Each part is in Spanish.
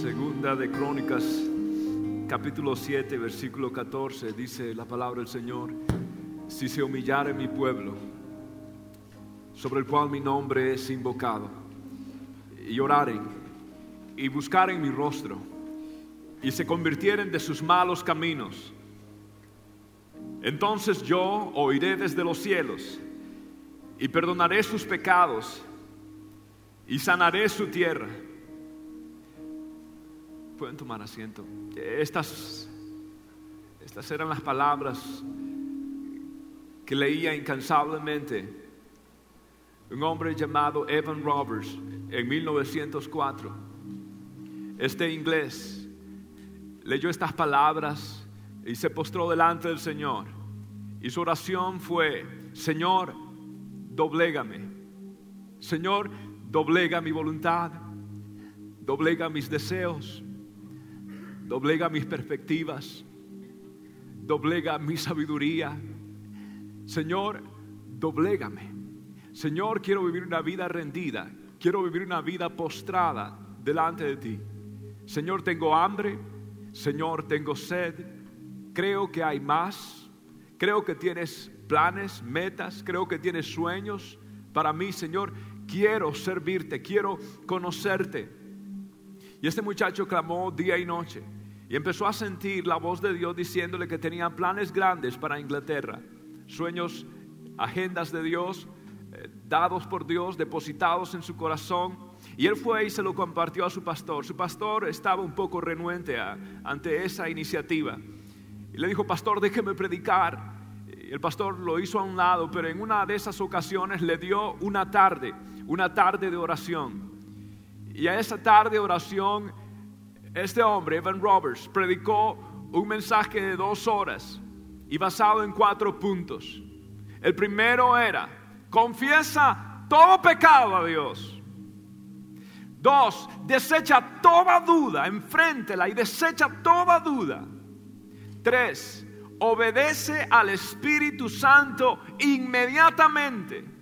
Segunda de Crónicas, capítulo 7, versículo 14, dice la palabra del Señor, si se humillare mi pueblo, sobre el cual mi nombre es invocado, y oraren y buscaren mi rostro, y se convirtieren de sus malos caminos, entonces yo oiré desde los cielos y perdonaré sus pecados y sanaré su tierra. Pueden tomar asiento. Estas, estas eran las palabras que leía incansablemente un hombre llamado Evan Roberts en 1904. Este inglés leyó estas palabras y se postró delante del Señor. Y su oración fue, Señor, doblégame. Señor, doblega mi voluntad, doblega mis deseos, doblega mis perspectivas, doblega mi sabiduría. Señor, doblégame. Señor, quiero vivir una vida rendida, quiero vivir una vida postrada delante de ti. Señor, tengo hambre, Señor, tengo sed, creo que hay más, creo que tienes planes, metas, creo que tienes sueños para mí, Señor. Quiero servirte, quiero conocerte. Y este muchacho clamó día y noche y empezó a sentir la voz de Dios diciéndole que tenía planes grandes para Inglaterra, sueños, agendas de Dios, eh, dados por Dios, depositados en su corazón. Y él fue y se lo compartió a su pastor. Su pastor estaba un poco renuente ante esa iniciativa. Y le dijo, pastor, déjeme predicar. El pastor lo hizo a un lado, pero en una de esas ocasiones le dio una tarde una tarde de oración. Y a esa tarde de oración, este hombre, Evan Roberts, predicó un mensaje de dos horas y basado en cuatro puntos. El primero era, confiesa todo pecado a Dios. Dos, desecha toda duda, enfréntela y desecha toda duda. Tres, obedece al Espíritu Santo inmediatamente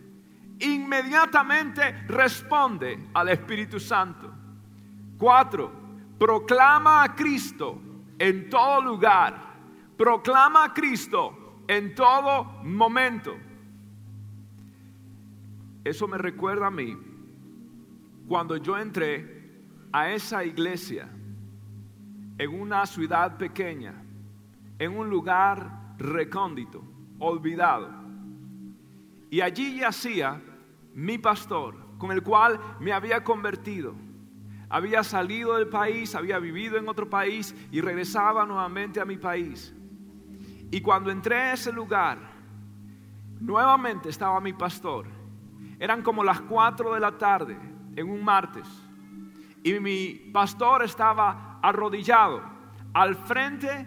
inmediatamente responde al Espíritu Santo. Cuatro, proclama a Cristo en todo lugar. Proclama a Cristo en todo momento. Eso me recuerda a mí cuando yo entré a esa iglesia en una ciudad pequeña, en un lugar recóndito, olvidado. Y allí yacía mi pastor, con el cual me había convertido. Había salido del país, había vivido en otro país y regresaba nuevamente a mi país. Y cuando entré a ese lugar, nuevamente estaba mi pastor. Eran como las cuatro de la tarde en un martes. Y mi pastor estaba arrodillado al frente,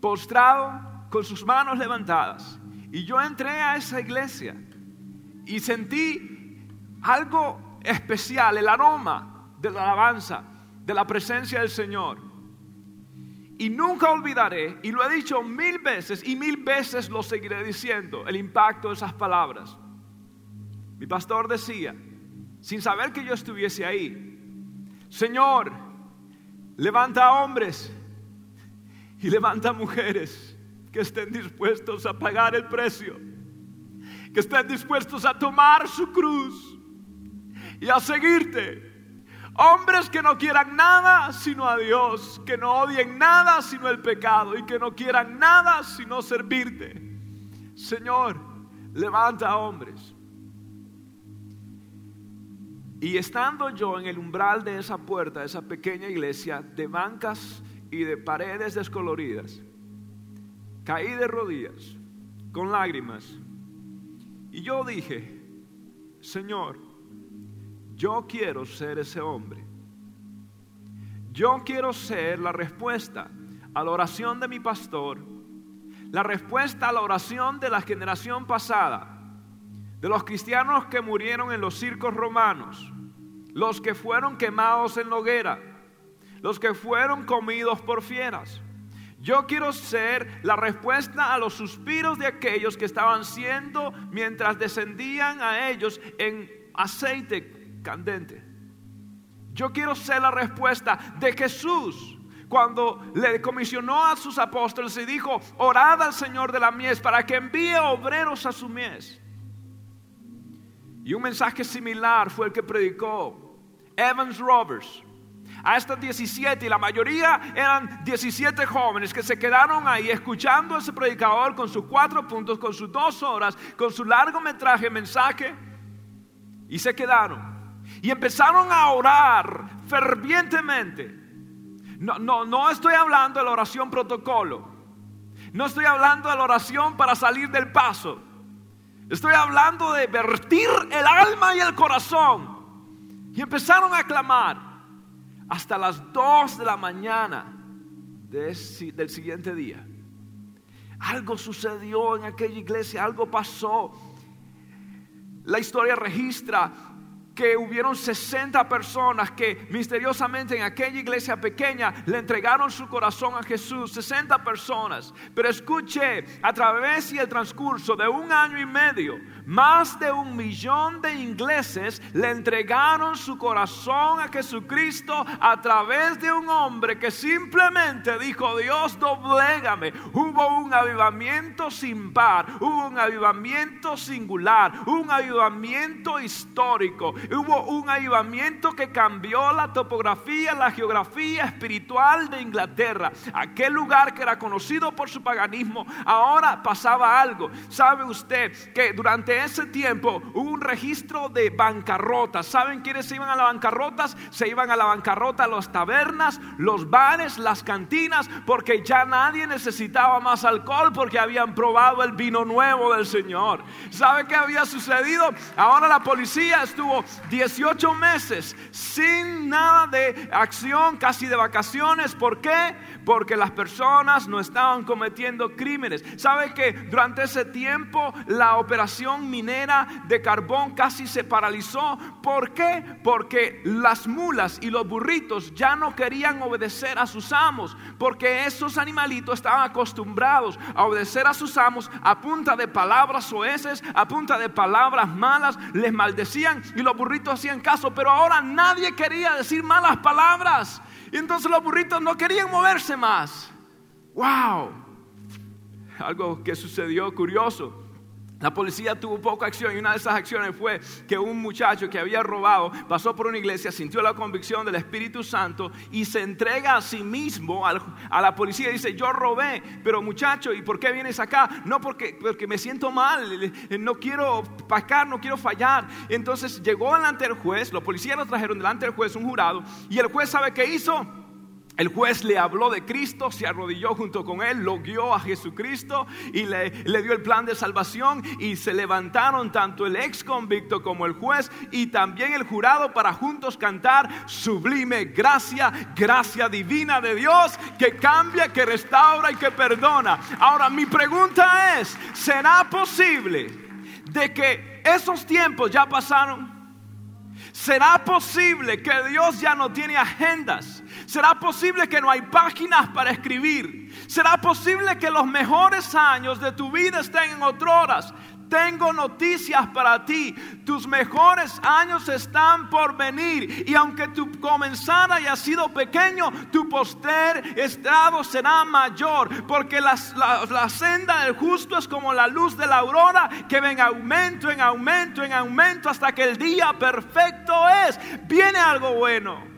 postrado, con sus manos levantadas. Y yo entré a esa iglesia y sentí algo especial, el aroma de la alabanza, de la presencia del Señor. Y nunca olvidaré, y lo he dicho mil veces, y mil veces lo seguiré diciendo, el impacto de esas palabras. Mi pastor decía, sin saber que yo estuviese ahí, Señor, levanta hombres y levanta mujeres que estén dispuestos a pagar el precio, que estén dispuestos a tomar su cruz y a seguirte. Hombres que no quieran nada sino a Dios, que no odien nada sino el pecado y que no quieran nada sino servirte. Señor, levanta hombres. Y estando yo en el umbral de esa puerta, de esa pequeña iglesia, de bancas y de paredes descoloridas, caí de rodillas, con lágrimas, y yo dije, Señor, yo quiero ser ese hombre. Yo quiero ser la respuesta a la oración de mi pastor, la respuesta a la oración de la generación pasada, de los cristianos que murieron en los circos romanos, los que fueron quemados en la hoguera, los que fueron comidos por fieras. Yo quiero ser la respuesta a los suspiros de aquellos que estaban siendo mientras descendían a ellos en aceite candente. Yo quiero ser la respuesta de Jesús cuando le comisionó a sus apóstoles y dijo, orad al Señor de la mies para que envíe obreros a su mies. Y un mensaje similar fue el que predicó Evans Roberts a estas 17 y la mayoría eran 17 jóvenes que se quedaron ahí escuchando a ese predicador con sus cuatro puntos, con sus dos horas, con su largometraje mensaje y se quedaron. Y empezaron a orar fervientemente. No, no, no estoy hablando de la oración protocolo. No estoy hablando de la oración para salir del paso. Estoy hablando de vertir el alma y el corazón. Y empezaron a clamar hasta las 2 de la mañana del siguiente día. Algo sucedió en aquella iglesia, algo pasó. La historia registra que hubieron 60 personas que misteriosamente en aquella iglesia pequeña le entregaron su corazón a Jesús, 60 personas. Pero escuche, a través y el transcurso de un año y medio, más de un millón de ingleses le entregaron su corazón a Jesucristo a través de un hombre que simplemente dijo, Dios, doblégame. Hubo un avivamiento sin par, hubo un avivamiento singular, un avivamiento histórico hubo un avivamiento que cambió la topografía, la geografía espiritual de Inglaterra. Aquel lugar que era conocido por su paganismo, ahora pasaba algo. ¿Sabe usted que durante ese tiempo hubo un registro de bancarrotas? ¿Saben quiénes se iban a las bancarrotas? Se iban a la bancarrota las tabernas, los bares, las cantinas, porque ya nadie necesitaba más alcohol porque habían probado el vino nuevo del Señor. ¿Sabe qué había sucedido? Ahora la policía estuvo 18 meses sin nada de acción, casi de vacaciones. ¿Por qué? Porque las personas no estaban cometiendo crímenes. ¿Sabe que durante ese tiempo la operación minera de carbón casi se paralizó? ¿Por qué? Porque las mulas y los burritos ya no querían obedecer a sus amos, porque esos animalitos estaban acostumbrados a obedecer a sus amos a punta de palabras soeces, a punta de palabras malas, les maldecían y los burritos hacían caso, pero ahora nadie quería decir malas palabras. Y entonces los burritos no querían moverse más. ¡Wow! Algo que sucedió curioso. La policía tuvo poca acción y una de esas acciones fue que un muchacho que había robado pasó por una iglesia, sintió la convicción del Espíritu Santo y se entrega a sí mismo a la policía y dice, yo robé, pero muchacho, ¿y por qué vienes acá? No porque, porque me siento mal, no quiero pacar, no quiero fallar. Entonces llegó delante del juez, los policías lo trajeron delante del juez, un jurado, y el juez sabe qué hizo el juez le habló de Cristo, se arrodilló junto con él, lo guió a Jesucristo y le, dio el plan de salvación y se levantaron tanto el ex convicto como el juez y también el jurado para juntos cantar sublime gracia, gracia divina de Dios que cambia, que restaura y que perdona. Ahora mi pregunta es, ¿será posible de que esos tiempos ya pasaron? ¿Será posible que Dios ya no tiene agendas? ¿Será posible que no hay páginas para escribir? ¿Será posible que los mejores años de tu vida estén en horas? Tengo noticias para ti. Tus mejores años están por venir. Y aunque tu comenzar haya sido pequeño, tu poster estado será mayor. Porque la, la senda del justo es como la luz de la aurora que ven aumento, en aumento, en aumento hasta que el día perfecto es. Viene algo bueno.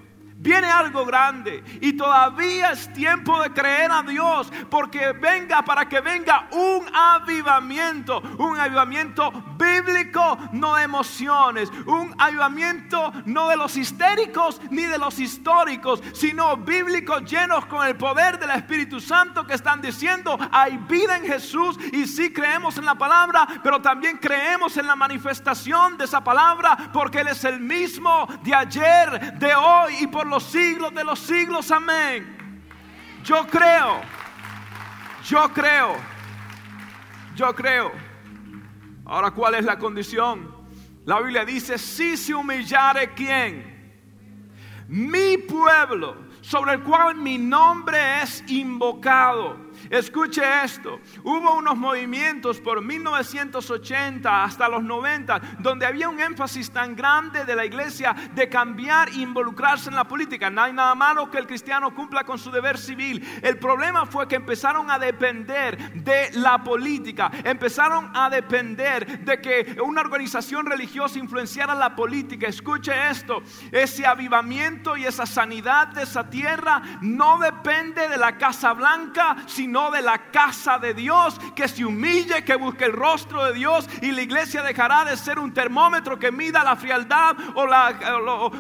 Viene algo grande. Y todavía es tiempo de creer a Dios porque venga para que venga un avivamiento, un avivamiento bíblico, no emociones, un avivamiento no de los histéricos ni de los históricos, sino bíblicos llenos con el poder del Espíritu Santo que están diciendo hay vida en Jesús y sí creemos en la palabra, pero también creemos en la manifestación de esa palabra porque Él es el mismo de ayer, de hoy y por los siglos de los siglos. Amén. Yo creo, yo creo, yo creo. Ahora, ¿cuál es la condición? La Biblia dice, si se humillare quién? Mi pueblo, sobre el cual mi nombre es invocado Escuche esto, hubo unos movimientos por 1980 hasta los 90 donde había un énfasis tan grande de la iglesia de cambiar e involucrarse en la política. No hay nada malo que el cristiano cumpla con su deber civil. El problema fue que empezaron a depender de la política, empezaron a depender de que una organización religiosa influenciara la política. Escuche esto, ese avivamiento y esa sanidad de esa tierra no depende de la Casa Blanca, sino de la casa de Dios, que se humille, que busque el rostro de Dios y la iglesia dejará de ser un termómetro que mida la frialdad o, la,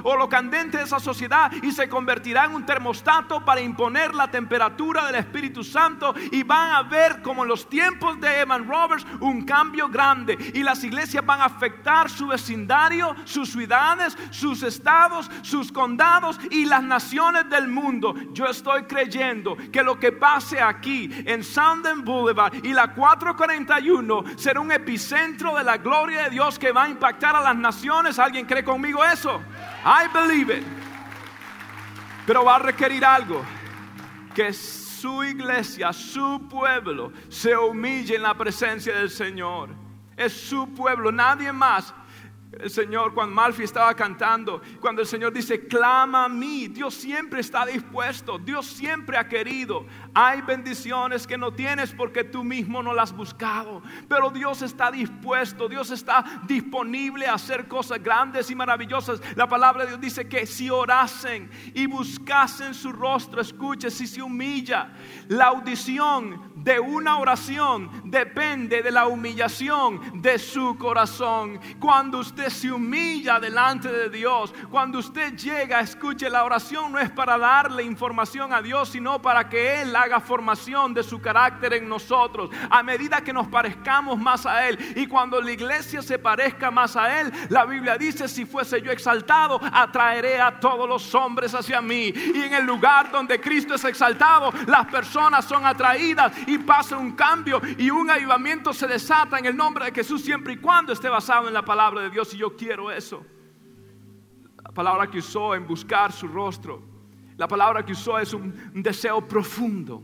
o, lo, candente de esa sociedad y se convertirá en un termostato para imponer la temperatura del Espíritu Santo y van a ver como en los tiempos de Evan Roberts un cambio grande y las iglesias van a afectar su vecindario, sus ciudades, sus estados, sus condados y las naciones del mundo. Yo estoy creyendo que lo que pase aquí en Sanden Boulevard y la 441 será un epicentro de la gloria de Dios que va a impactar a las naciones. ¿Alguien cree conmigo eso? I believe it. Pero va a requerir algo. Que su iglesia, su pueblo, se humille en la presencia del Señor. Es su pueblo, nadie más el Señor, cuando Malfi estaba cantando, cuando el Señor dice, clama a mí, Dios siempre está dispuesto, Dios siempre ha querido. Hay bendiciones que no tienes porque tú mismo no las has buscado, pero Dios está dispuesto, Dios está disponible a hacer cosas grandes y maravillosas. La palabra de Dios dice que si orasen y buscasen su rostro, escuche, si se humilla, la audición de una oración depende de la humillación de su corazón. Cuando usted se humilla delante de Dios, cuando usted llega, escuche, la oración no es para darle información a Dios, sino para que Él haga formación de su carácter en nosotros. A medida que nos parezcamos más a Él y cuando la iglesia se parezca más a Él, la Biblia dice, si fuese yo exaltado, atraeré a todos los hombres hacia mí. Y en el lugar donde Cristo es exaltado, las personas son atraídas y pasa un cambio y un avivamiento se desata en el nombre de Jesús siempre y cuando esté basado en la palabra de Dios. Y yo quiero eso. La palabra que usó en buscar su rostro. La palabra que usó es un, deseo profundo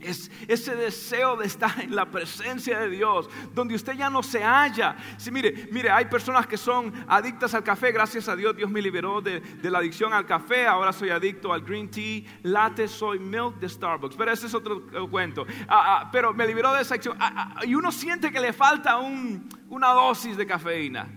es ese deseo de estar en la presencia de Dios, donde usted ya no se halla. Sí, mire, mire, hay personas que son adictas al café, gracias a Dios, Dios me liberó de, la adicción al café, ahora soy adicto al green tea, latte, soy milk de Starbucks, pero ese es otro cuento. Ah, ah, pero me liberó de esa adicción. Ah, y uno siente que le falta una dosis de cafeína.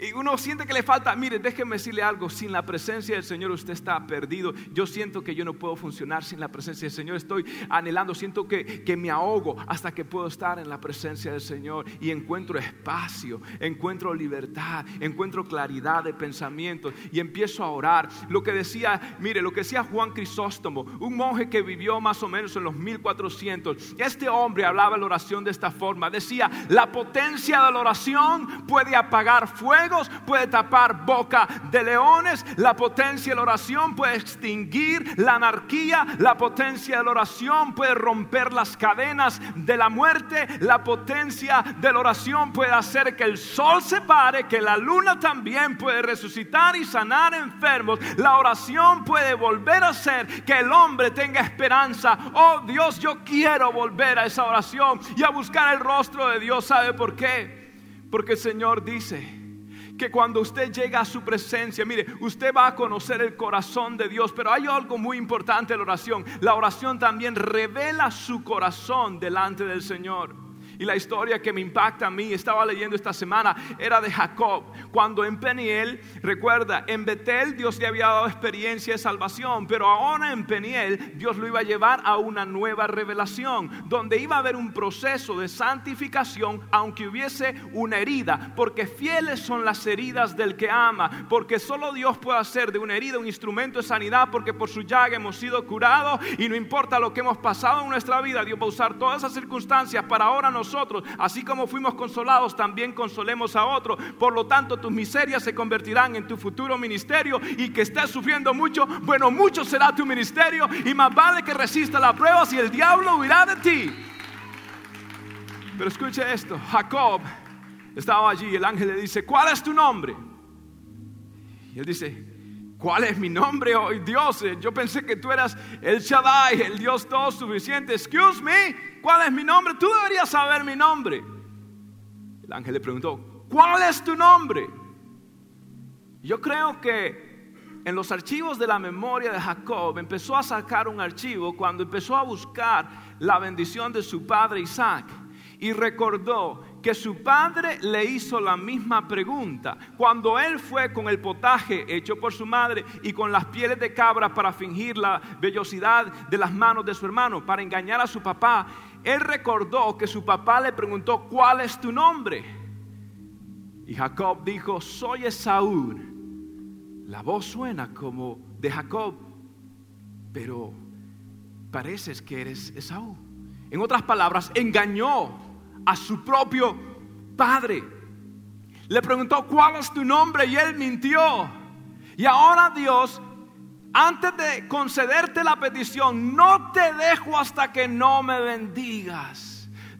Y uno siente que le falta, mire, déjeme decirle algo, sin la presencia del Señor usted está perdido. Yo siento que yo no puedo funcionar sin la presencia del Señor. Estoy anhelando, siento que, que me ahogo hasta que puedo estar en la presencia del Señor y encuentro espacio, encuentro libertad, encuentro claridad de pensamientos y empiezo a orar. Lo que decía, mire, lo que decía Juan Crisóstomo, un monje que vivió más o menos en los 1400. Este hombre hablaba la oración de esta forma. Decía, la potencia de la oración puede apagar fuego puede tapar boca de leones, la potencia de la oración puede extinguir la anarquía, la potencia de la oración puede romper las cadenas de la muerte, la potencia de la oración puede hacer que el sol se pare, que la luna también puede resucitar y sanar enfermos, la oración puede volver a hacer que el hombre tenga esperanza. Oh Dios, yo quiero volver a esa oración y a buscar el rostro de Dios. ¿Sabe por qué? Porque el Señor dice, que cuando usted llega a su presencia, mire, usted va a conocer el corazón de Dios, pero hay algo muy importante en la oración. La oración también revela su corazón delante del Señor. Y la historia que me impacta a mí, estaba leyendo esta semana, era de Jacob. Cuando en Peniel, recuerda, en Betel Dios le había dado experiencia de salvación, pero ahora en Peniel Dios lo iba a llevar a una nueva revelación, donde iba a haber un proceso de santificación, aunque hubiese una herida, porque fieles son las heridas del que ama, porque solo Dios puede hacer de una herida un instrumento de sanidad, porque por su llaga hemos sido curados y no importa lo que hemos pasado en nuestra vida, Dios va a usar todas esas circunstancias para ahora nos Así como fuimos consolados, también consolemos a otros. Por lo tanto, tus miserias se convertirán en tu futuro ministerio y que estés sufriendo mucho, bueno, mucho será tu ministerio y más vale que resista la prueba si el diablo huirá de ti. Pero escuche esto, Jacob estaba allí, el ángel le dice, ¿cuál es tu nombre? Y él dice, ¿Cuál es mi nombre, oh Dios? Yo pensé que tú eras el Shaddai, el Dios todo suficiente. Excuse me, ¿cuál es mi nombre? Tú deberías saber mi nombre. El ángel le preguntó, ¿cuál es tu nombre? Yo creo que en los archivos de la memoria de Jacob empezó a sacar un archivo cuando empezó a buscar la bendición de su padre Isaac y recordó que su padre le hizo la misma pregunta cuando él fue con el potaje hecho por su madre y con las pieles de cabra para fingir la vellosidad de las manos de su hermano, para engañar a su papá. Él recordó que su papá le preguntó, ¿cuál es tu nombre? Y Jacob dijo, soy Esaú. La voz suena como de Jacob, pero pareces que eres Esaú. En otras palabras, engañó a su propio padre. Le preguntó, ¿cuál es tu nombre? Y él mintió. Y ahora Dios, antes de concederte la petición, no te dejo hasta que no me bendigas.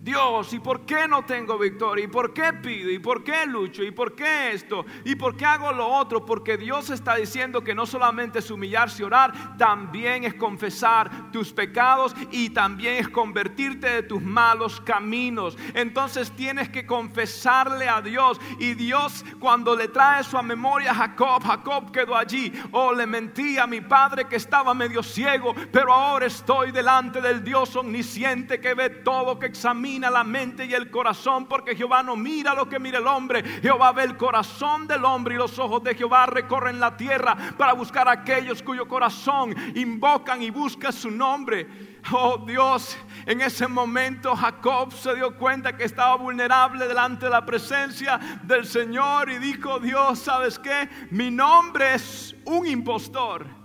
Dios, ¿y por qué no tengo victoria? ¿Y por qué pido? ¿Y por qué lucho? ¿Y por qué esto? ¿Y por qué hago lo otro? Porque Dios está diciendo que no solamente es humillarse y orar, también es confesar tus pecados y también es convertirte de tus malos caminos. Entonces tienes que confesarle a Dios. Y Dios cuando le trae su memoria a Jacob, Jacob quedó allí. Oh, le mentí a mi padre que estaba medio ciego, pero ahora estoy delante del Dios omnisciente que ve todo, que examina la mente y el corazón, porque Jehová no mira lo que mira el hombre. Jehová ve el corazón del hombre y los ojos de Jehová recorren la tierra para buscar a aquellos cuyo corazón invocan y buscan su nombre. Oh Dios, en ese momento Jacob se dio cuenta que estaba vulnerable delante de la presencia del Señor y dijo, Dios, ¿sabes qué? Mi nombre es un impostor.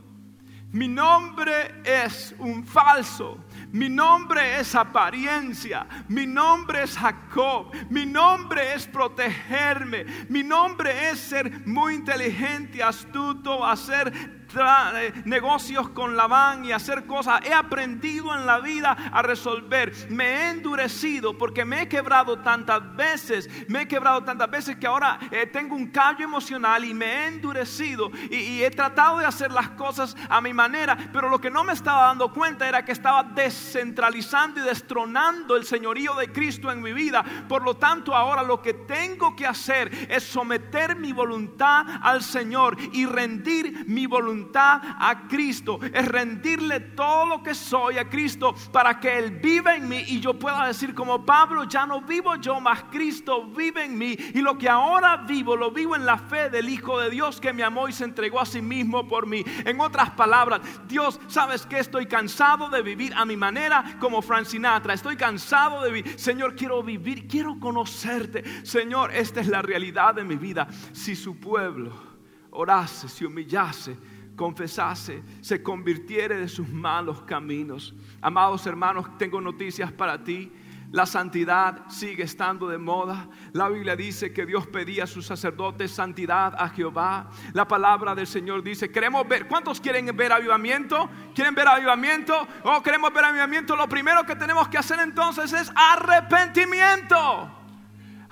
Mi nombre es un falso. Mi nombre es apariencia. Mi nombre es Jacob. Mi nombre es protegerme. Mi nombre es ser muy inteligente, astuto, hacer negocios con Labán y hacer cosas. He aprendido en la vida a resolver. Me he endurecido porque me he quebrado tantas veces. Me he quebrado tantas veces que ahora eh, tengo un callo emocional y me he endurecido y, y he tratado de hacer las cosas a mi manera. Pero lo que no me estaba dando cuenta era que estaba descentralizando y destronando el señorío de Cristo en mi vida. Por lo tanto, ahora lo que tengo que hacer es someter mi voluntad al Señor y rendir mi voluntad a Cristo, es rendirle todo lo que soy a Cristo para que Él viva en mí y yo pueda decir como Pablo, ya no vivo yo, más Cristo vive en mí y lo que ahora vivo lo vivo en la fe del Hijo de Dios que me amó y se entregó a sí mismo por mí. En otras palabras, Dios, ¿sabes que Estoy cansado de vivir a mi manera como Frank Sinatra, estoy cansado de vivir, Señor, quiero vivir, quiero conocerte. Señor, esta es la realidad de mi vida. Si su pueblo orase, se humillase, confesase, se convirtiere de sus malos caminos. Amados hermanos, tengo noticias para ti. La santidad sigue estando de moda. La Biblia dice que Dios pedía a sus sacerdotes santidad a Jehová. La palabra del Señor dice, queremos ver, ¿cuántos quieren ver avivamiento? ¿Quieren ver avivamiento? ¿O oh, queremos ver avivamiento? Lo primero que tenemos que hacer entonces es arrepentimiento.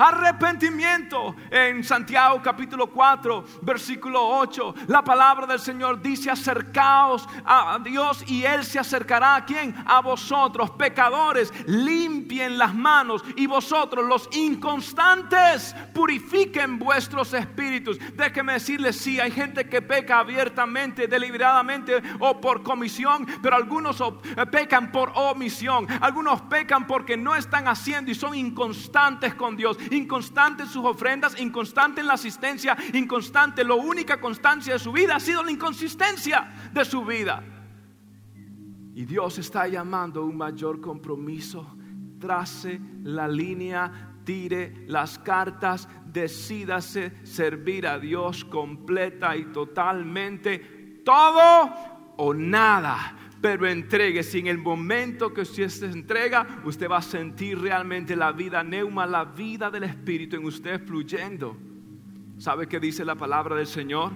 Arrepentimiento. En Santiago capítulo 4, versículo 8, la palabra del Señor dice, acercaos a Dios y Él se acercará a quién? A vosotros, pecadores, limpien las manos y vosotros, los inconstantes, purifiquen vuestros espíritus. Déjeme decirles, sí, hay gente que peca abiertamente, deliberadamente o por comisión, pero algunos eh, pecan por omisión, algunos pecan porque no están haciendo y son inconstantes con Dios inconstante en sus ofrendas, inconstante en la asistencia, inconstante. La única constancia de su vida ha sido la inconsistencia de su vida. Y Dios está llamando a un mayor compromiso. Trace la línea, tire las cartas, decídase servir a Dios completa y totalmente. Todo o nada pero entregue. Si en el momento que usted se entrega, usted va a sentir realmente la vida neuma, la vida del Espíritu en usted fluyendo. ¿Sabe qué dice la palabra del Señor?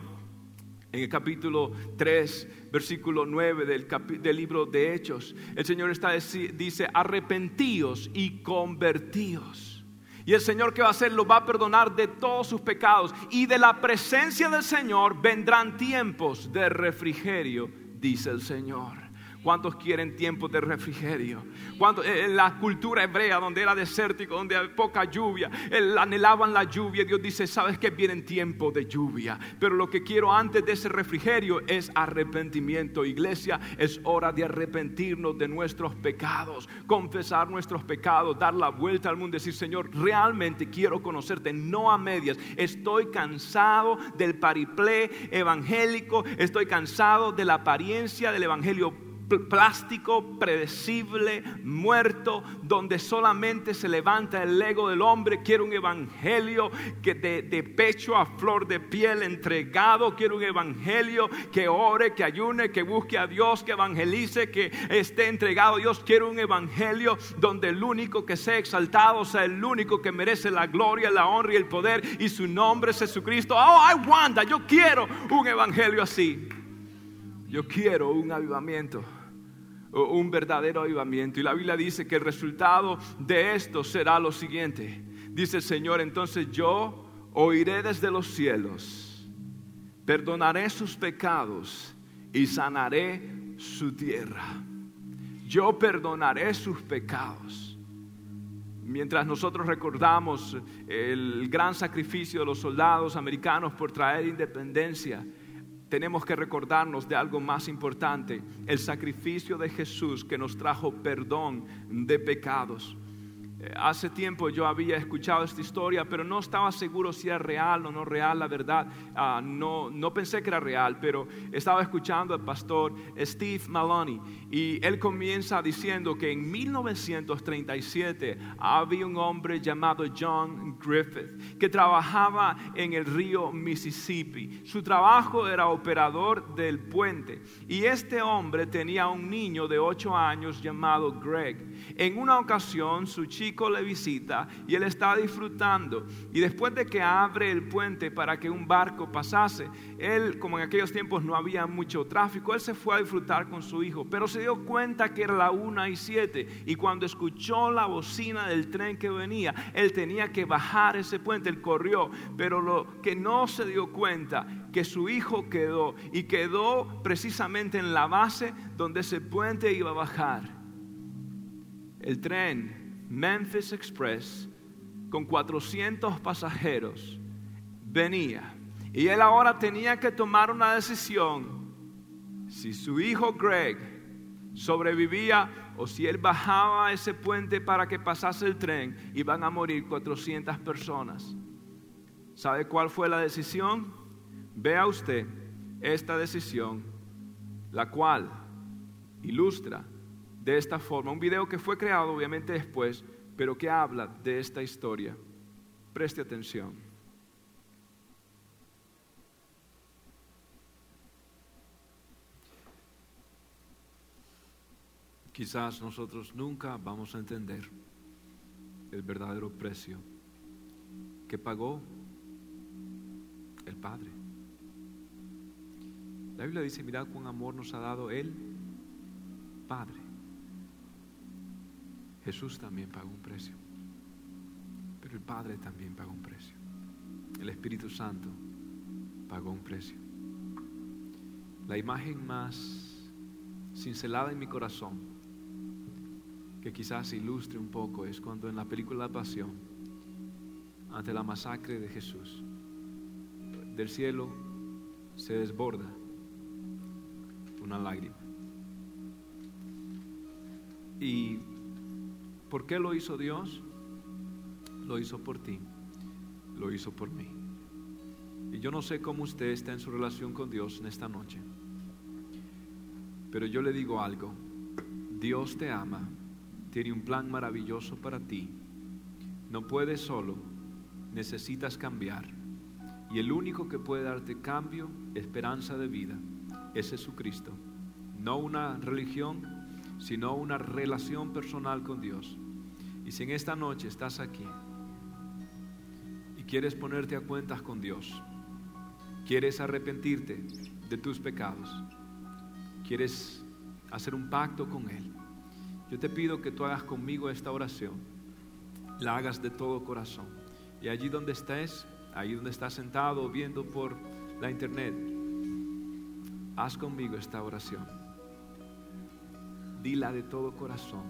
En el capítulo 3, versículo 9 del, del libro de Hechos, el Señor está, dice, arrepentíos y convertíos. Y el Señor que va a hacer lo va a perdonar de todos sus pecados. Y de la presencia del Señor vendrán tiempos de refrigerio, dice el Señor. ¿Cuántos quieren tiempos de refrigerio? ¿Cuántos, eh, en la cultura hebrea, donde era desértico, donde había poca lluvia, anhelaban la lluvia. Dios dice, sabes que vienen tiempos de lluvia. Pero lo que quiero antes de ese refrigerio es arrepentimiento. Iglesia, es hora de arrepentirnos de nuestros pecados, confesar nuestros pecados, dar la vuelta al mundo, decir, Señor, realmente quiero conocerte, no a medias. Estoy cansado del pariplé evangélico, estoy cansado de la apariencia del evangelio plástico, predecible, muerto, donde solamente se levanta el ego del hombre. Quiero un evangelio que de, pecho a flor de piel entregado. Quiero un evangelio que ore, que ayune, que busque a Dios, que evangelice, que esté entregado Dios. Quiero un evangelio donde el único que sea exaltado sea el único que merece la gloria, la honra y el poder. Y su nombre es Jesucristo. Oh, I want Yo quiero un evangelio así. Yo quiero un avivamiento un verdadero avivamiento. Y la Biblia dice que el resultado de esto será lo siguiente. Dice el Señor, entonces yo oiré desde los cielos, perdonaré sus pecados y sanaré su tierra. Yo perdonaré sus pecados. Mientras nosotros recordamos el gran sacrificio de los soldados americanos por traer independencia, tenemos que recordarnos de algo más importante, el sacrificio de Jesús que nos trajo perdón de pecados. Eh, hace tiempo yo había escuchado esta historia, pero no estaba seguro si era real o no real, la verdad. Ah, no, no pensé que era real, pero estaba escuchando al pastor Steve Maloney y él comienza diciendo que en 1937 había un hombre llamado John Griffith que trabajaba en el río Mississippi. Su trabajo era operador del puente y este hombre tenía un niño de 8 años llamado Greg. En una ocasión su chico le visita y él está disfrutando. Y después de que abre el puente para que un barco pasase, él, como en aquellos tiempos no había mucho tráfico, él se fue a disfrutar con su hijo. Pero se dio cuenta que era la una y siete. Y cuando escuchó la bocina del tren que venía, él tenía que bajar ese puente. Él corrió. Pero lo que no se dio cuenta, que su hijo quedó. Y quedó precisamente en la base donde ese puente iba a bajar el tren Memphis Express con 400 pasajeros venía y él ahora tenía que tomar una decisión si su hijo Greg sobrevivía o si él bajaba ese puente para que pasase el tren, iban a morir 400 personas. ¿Sabe cuál fue la decisión? Vea usted esta decisión, la cual ilustra de esta forma. Un video que fue creado obviamente después, pero que habla de esta historia. Preste atención. Quizás nosotros nunca vamos a entender el verdadero precio que pagó el Padre. La Biblia dice, mirad cuán amor nos ha dado el Padre. Jesús también pagó un precio. Pero el Padre también pagó un precio. El Espíritu Santo pagó un precio. La imagen más cincelada en mi corazón, que quizás ilustre un poco, es cuando en la película La Pasión, ante la masacre de Jesús, del cielo se desborda una lágrima. Y ¿Por qué lo hizo Dios? Lo hizo por ti, lo hizo por mí. Y yo no sé cómo usted está en su relación con Dios en esta noche, pero yo le digo algo, Dios te ama, tiene un plan maravilloso para ti, no puedes solo, necesitas cambiar. Y el único que puede darte cambio, esperanza de vida, es Jesucristo. No una religión, sino una relación personal con Dios. Y si en esta noche estás aquí y quieres ponerte a cuentas con Dios, quieres arrepentirte de tus pecados, quieres hacer un pacto con Él, yo te pido que tú hagas conmigo esta oración. la hagas de todo corazón. Y allí donde estés, ahí donde estás sentado viendo por la internet, haz conmigo esta oración. Dila de todo corazón.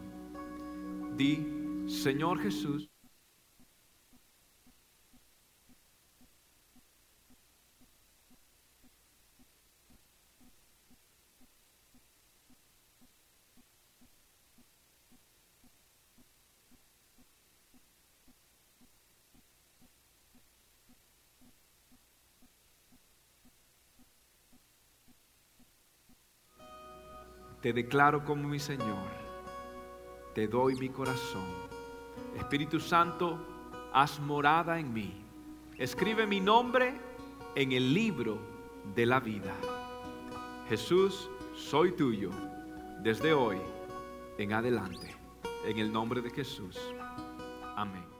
Di, Señor Jesús, Te declaro como mi Señor. Te doy mi corazón. Espíritu Santo, haz morada en mí. Escribe mi nombre en el libro de la vida. Jesús, soy tuyo desde hoy en adelante. En el nombre de Jesús. Amén.